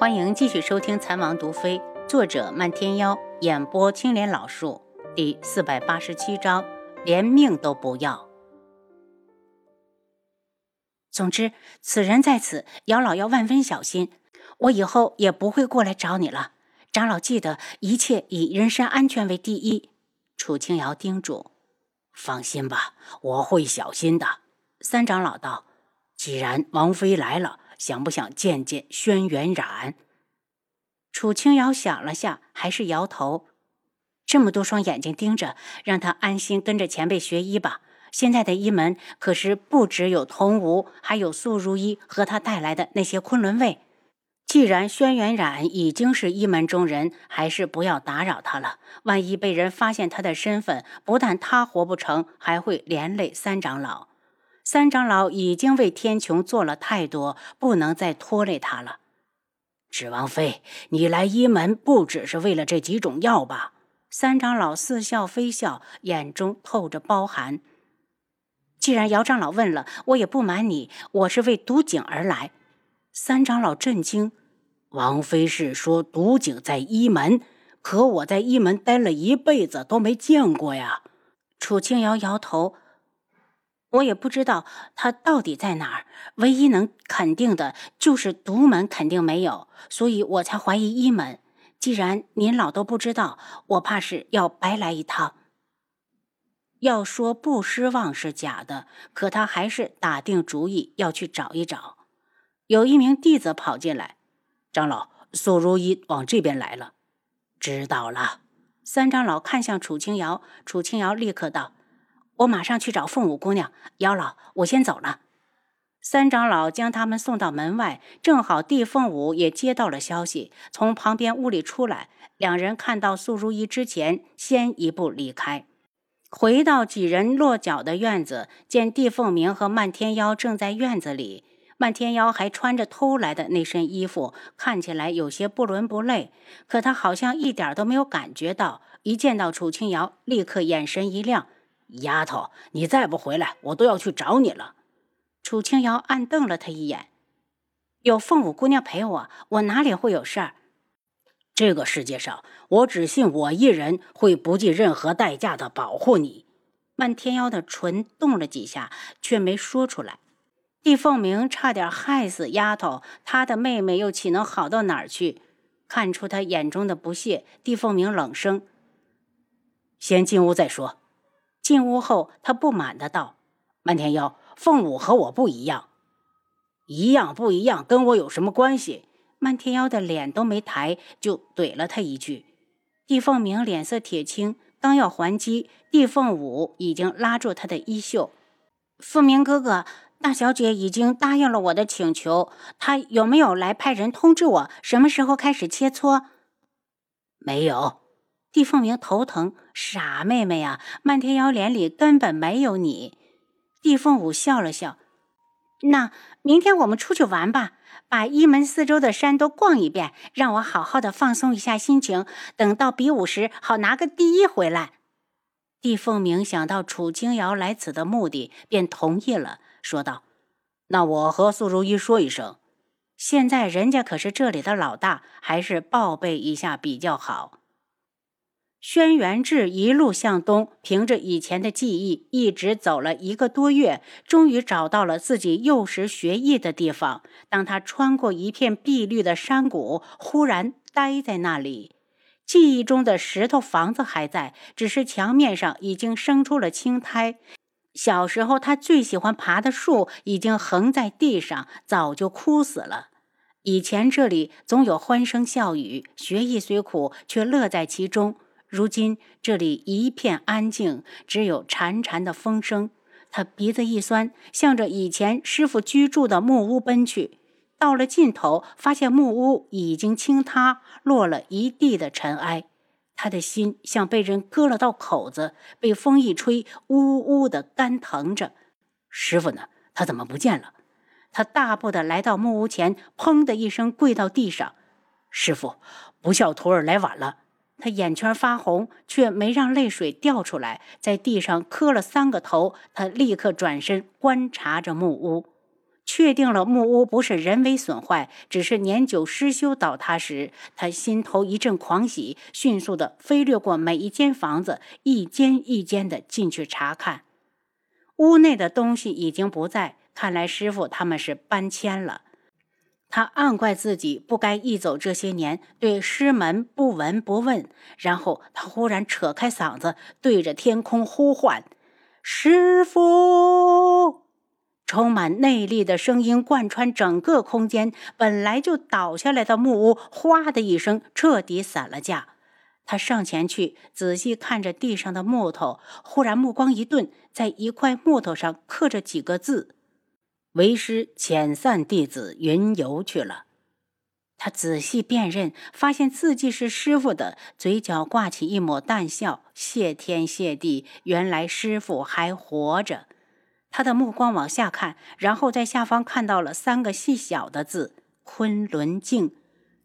欢迎继续收听《残王毒妃》，作者漫天妖，演播青莲老树，第四百八十七章，连命都不要。总之，此人在此，姚老要万分小心。我以后也不会过来找你了。长老记得，一切以人身安全为第一。楚清瑶叮嘱：“放心吧，我会小心的。”三长老道：“既然王妃来了。”想不想见见轩辕染？楚清瑶想了下，还是摇头。这么多双眼睛盯着，让他安心跟着前辈学医吧。现在的医门可是不只有童无，还有素如意和他带来的那些昆仑卫。既然轩辕染已经是一门中人，还是不要打扰他了。万一被人发现他的身份，不但他活不成，还会连累三长老。三长老已经为天穹做了太多，不能再拖累他了。芷王妃，你来医门不只是为了这几种药吧？三长老似笑非笑，眼中透着包含。既然姚长老问了，我也不瞒你，我是为毒井而来。三长老震惊：王妃是说毒井在医门，可我在医门待了一辈子都没见过呀。楚清瑶摇头。我也不知道他到底在哪儿，唯一能肯定的就是独门肯定没有，所以我才怀疑一门。既然您老都不知道，我怕是要白来一趟。要说不失望是假的，可他还是打定主意要去找一找。有一名弟子跑进来：“长老，苏如意往这边来了。”知道了。三长老看向楚清瑶，楚清瑶立刻道。我马上去找凤舞姑娘，姚老，我先走了。三长老将他们送到门外，正好帝凤舞也接到了消息，从旁边屋里出来。两人看到素如意之前，先一步离开。回到几人落脚的院子，见帝凤鸣和漫天妖正在院子里。漫天妖还穿着偷来的那身衣服，看起来有些不伦不类，可他好像一点都没有感觉到。一见到楚清瑶，立刻眼神一亮。丫头，你再不回来，我都要去找你了。楚清瑶暗瞪了他一眼。有凤舞姑娘陪我，我哪里会有事儿？这个世界上，我只信我一人会不计任何代价的保护你。漫天妖的唇动了几下，却没说出来。帝凤鸣差点害死丫头，他的妹妹又岂能好到哪儿去？看出他眼中的不屑，帝凤鸣冷声：“先进屋再说。”进屋后，他不满的道：“漫天妖，凤舞和我不一样，一样不一样，跟我有什么关系？”漫天妖的脸都没抬，就怼了他一句。帝凤鸣脸色铁青，刚要还击，帝凤舞已经拉住他的衣袖：“凤鸣哥哥，大小姐已经答应了我的请求，她有没有来派人通知我，什么时候开始切磋？”“没有。”帝凤鸣头疼，傻妹妹呀！漫天妖脸里根本没有你。帝凤舞笑了笑，那明天我们出去玩吧，把一门四周的山都逛一遍，让我好好的放松一下心情，等到比武时好拿个第一回来。帝凤鸣想到楚清瑶来此的目的，便同意了，说道：“那我和素如意说一声，现在人家可是这里的老大，还是报备一下比较好。”轩辕志一路向东，凭着以前的记忆，一直走了一个多月，终于找到了自己幼时学艺的地方。当他穿过一片碧绿的山谷，忽然呆在那里。记忆中的石头房子还在，只是墙面上已经生出了青苔。小时候他最喜欢爬的树已经横在地上，早就枯死了。以前这里总有欢声笑语，学艺虽苦，却乐在其中。如今这里一片安静，只有潺潺的风声。他鼻子一酸，向着以前师傅居住的木屋奔去。到了尽头，发现木屋已经倾塌，落了一地的尘埃。他的心像被人割了道口子，被风一吹，呜呜的干疼着。师傅呢？他怎么不见了？他大步的来到木屋前，砰的一声跪到地上：“师傅，不孝徒儿来晚了。”他眼圈发红，却没让泪水掉出来，在地上磕了三个头。他立刻转身观察着木屋，确定了木屋不是人为损坏，只是年久失修倒塌时，他心头一阵狂喜，迅速的飞掠过每一间房子，一间一间的进去查看。屋内的东西已经不在，看来师傅他们是搬迁了。他暗怪自己不该一走这些年，对师门不闻不问。然后他忽然扯开嗓子，对着天空呼唤：“师傅！”充满内力的声音贯穿整个空间，本来就倒下来的木屋，哗的一声彻底散了架。他上前去仔细看着地上的木头，忽然目光一顿，在一块木头上刻着几个字：“为师遣散弟子云游去了。”他仔细辨认，发现字迹是师傅的，嘴角挂起一抹淡笑：“谢天谢地，原来师傅还活着。”他的目光往下看，然后在下方看到了三个细小的字“昆仑镜”。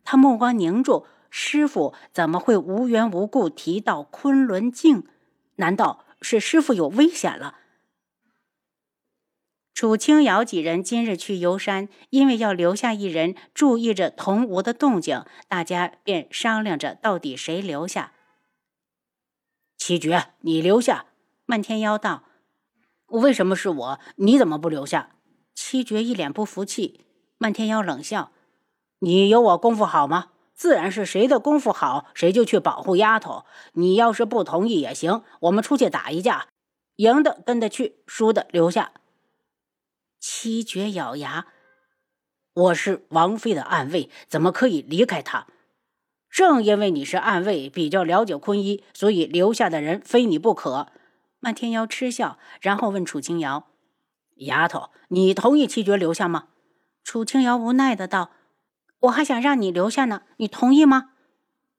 他目光凝住，师傅怎么会无缘无故提到昆仑镜？难道是师傅有危险了？楚清瑶几人今日去游山，因为要留下一人注意着桐吴的动静，大家便商量着到底谁留下。七绝，你留下。漫天妖道。为什么是我？你怎么不留下？七绝一脸不服气。漫天妖冷笑：“你有我功夫好吗？自然是谁的功夫好，谁就去保护丫头。你要是不同意也行，我们出去打一架，赢的跟着去，输的留下。”七绝咬牙：“我是王妃的暗卫，怎么可以离开她？正因为你是暗卫，比较了解坤一，所以留下的人非你不可。”漫天妖嗤笑，然后问楚清瑶：“丫头，你同意七绝留下吗？”楚清瑶无奈的道：“我还想让你留下呢，你同意吗？”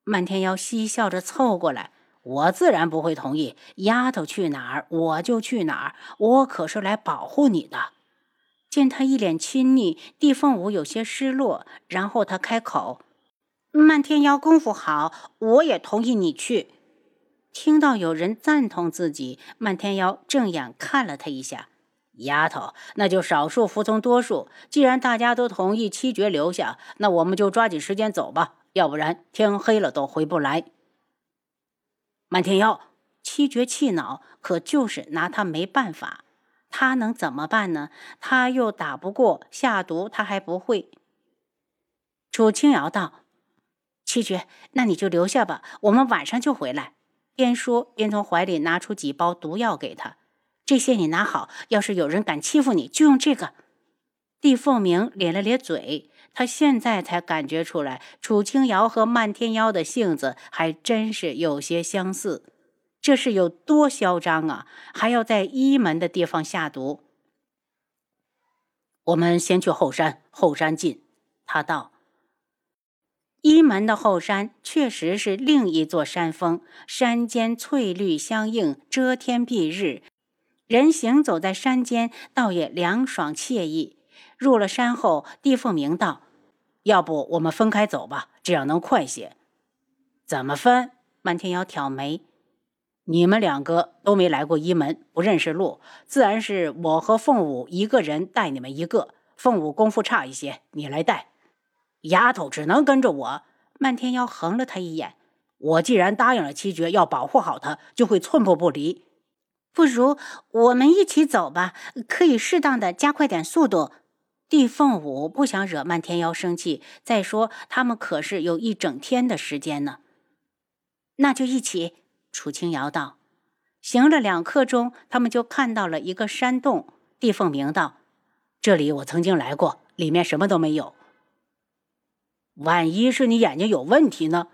漫天妖嬉笑着凑过来：“我自然不会同意。丫头去哪儿，我就去哪儿。我可是来保护你的。”见他一脸亲昵，帝凤舞有些失落，然后他开口：“漫天妖功夫好，我也同意你去。”听到有人赞同自己，漫天妖正眼看了他一下：“丫头，那就少数服从多数。既然大家都同意七绝留下，那我们就抓紧时间走吧，要不然天黑了都回不来。”漫天妖，七绝气恼，可就是拿他没办法。他能怎么办呢？他又打不过，下毒他还不会。楚清瑶道：“七绝，那你就留下吧，我们晚上就回来。”边说边从怀里拿出几包毒药给他，这些你拿好，要是有人敢欺负你，就用这个。帝凤鸣咧了咧嘴，他现在才感觉出来，楚清瑶和漫天妖的性子还真是有些相似，这是有多嚣张啊！还要在一门的地方下毒。我们先去后山，后山近。他道。一门的后山确实是另一座山峰，山间翠绿相映，遮天蔽日，人行走在山间倒也凉爽惬意。入了山后，地凤鸣道：“要不我们分开走吧，这样能快些。”怎么分？漫天妖挑眉：“你们两个都没来过一门，不认识路，自然是我和凤舞一个人带你们一个。凤舞功夫差一些，你来带。”丫头只能跟着我。漫天妖横了他一眼。我既然答应了七绝要保护好他，就会寸步不离。不如我们一起走吧，可以适当的加快点速度。帝凤舞不想惹漫天妖生气，再说他们可是有一整天的时间呢。那就一起。楚清瑶道。行了两刻钟，他们就看到了一个山洞。地凤鸣道：“这里我曾经来过，里面什么都没有。”万一是你眼睛有问题呢？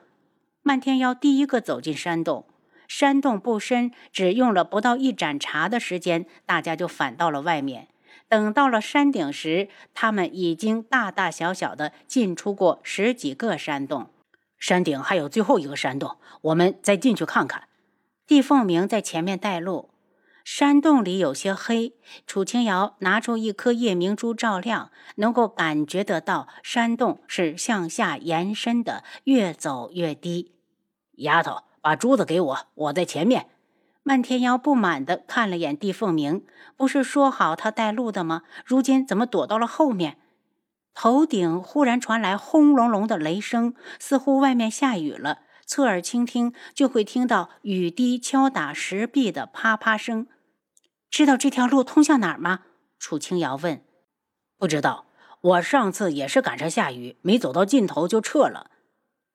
漫天妖第一个走进山洞，山洞不深，只用了不到一盏茶的时间，大家就返到了外面。等到了山顶时，他们已经大大小小的进出过十几个山洞。山顶还有最后一个山洞，我们再进去看看。帝凤鸣在前面带路。山洞里有些黑，楚清瑶拿出一颗夜明珠照亮，能够感觉得到山洞是向下延伸的，越走越低。丫头，把珠子给我，我在前面。漫天妖不满地看了眼帝凤鸣，不是说好他带路的吗？如今怎么躲到了后面？头顶忽然传来轰隆隆的雷声，似乎外面下雨了。侧耳倾听，就会听到雨滴敲打石壁的啪啪声。知道这条路通向哪儿吗？楚清瑶问。不知道，我上次也是赶上下雨，没走到尽头就撤了。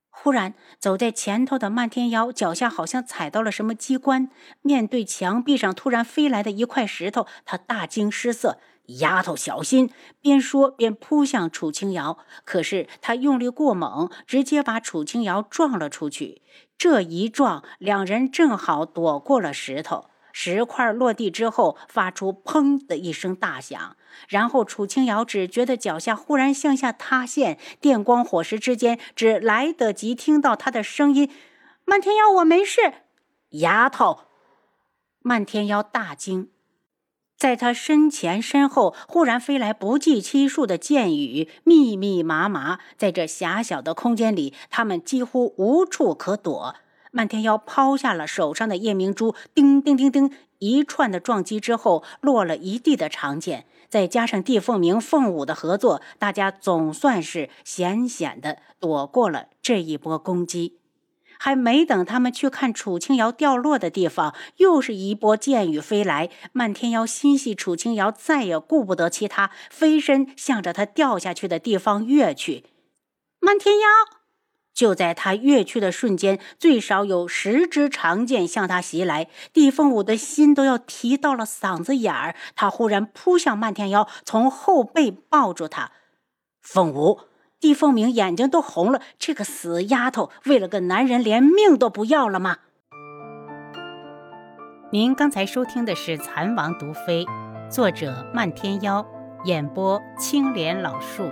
忽然，走在前头的漫天妖脚下好像踩到了什么机关，面对墙壁上突然飞来的一块石头，他大惊失色。丫头，小心！边说边扑向楚清瑶，可是他用力过猛，直接把楚清瑶撞了出去。这一撞，两人正好躲过了石头。石块落地之后，发出“砰”的一声大响，然后楚清瑶只觉得脚下忽然向下塌陷，电光火石之间，只来得及听到他的声音：“漫天妖，我没事。”丫头，漫天妖大惊。在他身前身后，忽然飞来不计其数的箭雨，密密麻麻。在这狭小的空间里，他们几乎无处可躲。漫天妖抛下了手上的夜明珠，叮叮叮叮，一串的撞击之后，落了一地的长剑。再加上地凤鸣、凤舞的合作，大家总算是险险的躲过了这一波攻击。还没等他们去看楚清瑶掉落的地方，又是一波箭雨飞来。漫天妖心系楚清瑶，再也顾不得其他，飞身向着他掉下去的地方跃去。漫天妖就在他跃去的瞬间，最少有十支长剑向他袭来。地凤舞的心都要提到了嗓子眼儿，他忽然扑向漫天妖，从后背抱住他。凤舞。帝凤鸣眼睛都红了，这个死丫头为了个男人连命都不要了吗？您刚才收听的是《蚕王毒妃》，作者漫天妖，演播青莲老树。